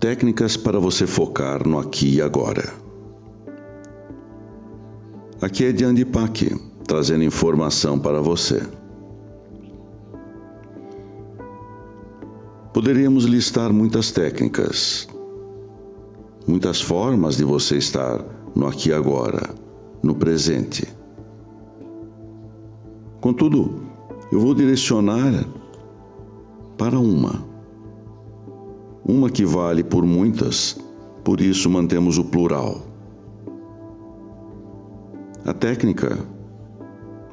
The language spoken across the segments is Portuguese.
Técnicas para você focar no aqui e agora. Aqui é Diane Pac, trazendo informação para você. Poderíamos listar muitas técnicas, muitas formas de você estar no aqui e agora, no presente. Contudo, eu vou direcionar para uma uma que vale por muitas, por isso mantemos o plural. A técnica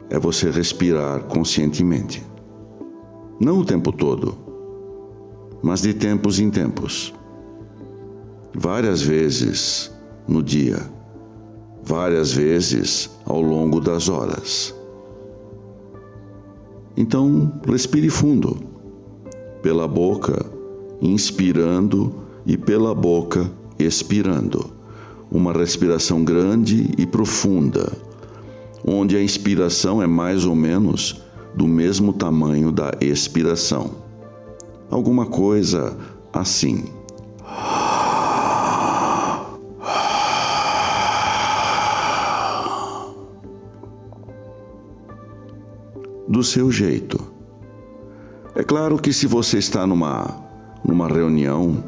é você respirar conscientemente. Não o tempo todo, mas de tempos em tempos. Várias vezes no dia, várias vezes ao longo das horas. Então, respire fundo, pela boca inspirando e pela boca expirando. Uma respiração grande e profunda, onde a inspiração é mais ou menos do mesmo tamanho da expiração. Alguma coisa assim. Do seu jeito. É claro que se você está numa numa reunião,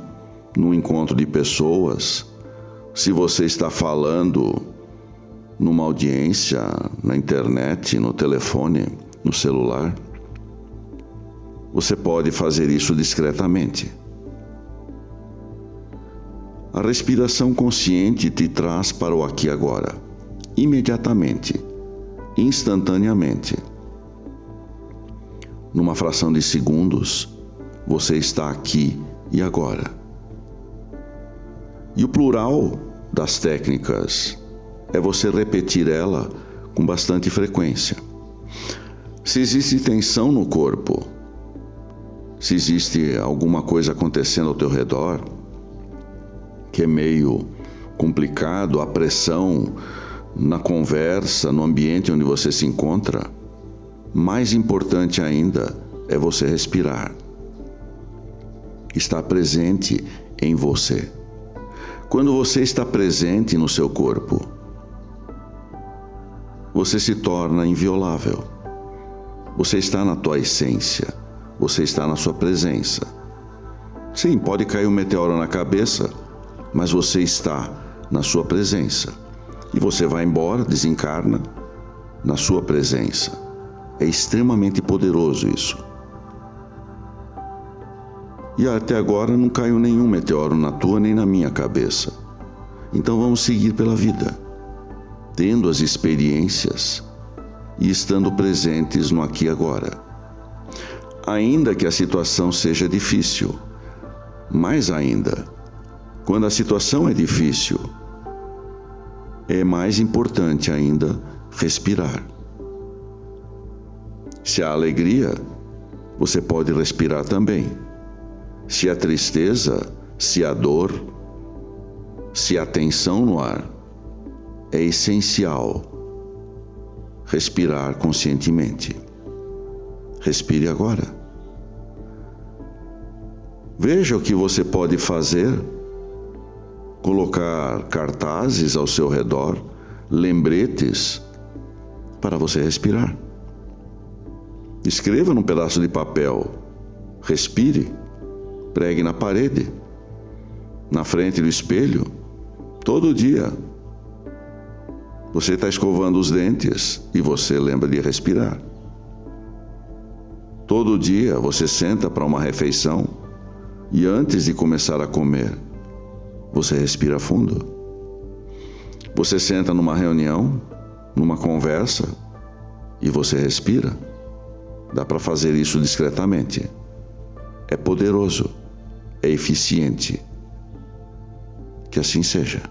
num encontro de pessoas, se você está falando numa audiência, na internet, no telefone, no celular, você pode fazer isso discretamente. A respiração consciente te traz para o aqui e agora, imediatamente, instantaneamente. Numa fração de segundos, você está aqui e agora. E o plural das técnicas é você repetir ela com bastante frequência. Se existe tensão no corpo, se existe alguma coisa acontecendo ao teu redor que é meio complicado, a pressão na conversa, no ambiente onde você se encontra, mais importante ainda é você respirar está presente em você. Quando você está presente no seu corpo, você se torna inviolável. Você está na tua essência, você está na sua presença. Sim, pode cair um meteoro na cabeça, mas você está na sua presença. E você vai embora, desencarna na sua presença. É extremamente poderoso isso. E até agora não caiu nenhum meteoro na tua nem na minha cabeça. Então vamos seguir pela vida, tendo as experiências e estando presentes no aqui e agora. Ainda que a situação seja difícil, mais ainda, quando a situação é difícil, é mais importante ainda respirar. Se há alegria, você pode respirar também se a tristeza, se a dor, se a tensão no ar, é essencial respirar conscientemente. Respire agora. Veja o que você pode fazer. Colocar cartazes ao seu redor, lembretes para você respirar. Escreva num pedaço de papel. Respire. Pregue na parede, na frente do espelho, todo dia. Você está escovando os dentes e você lembra de respirar. Todo dia você senta para uma refeição e antes de começar a comer, você respira fundo. Você senta numa reunião, numa conversa e você respira. Dá para fazer isso discretamente. É poderoso é eficiente. Que assim seja.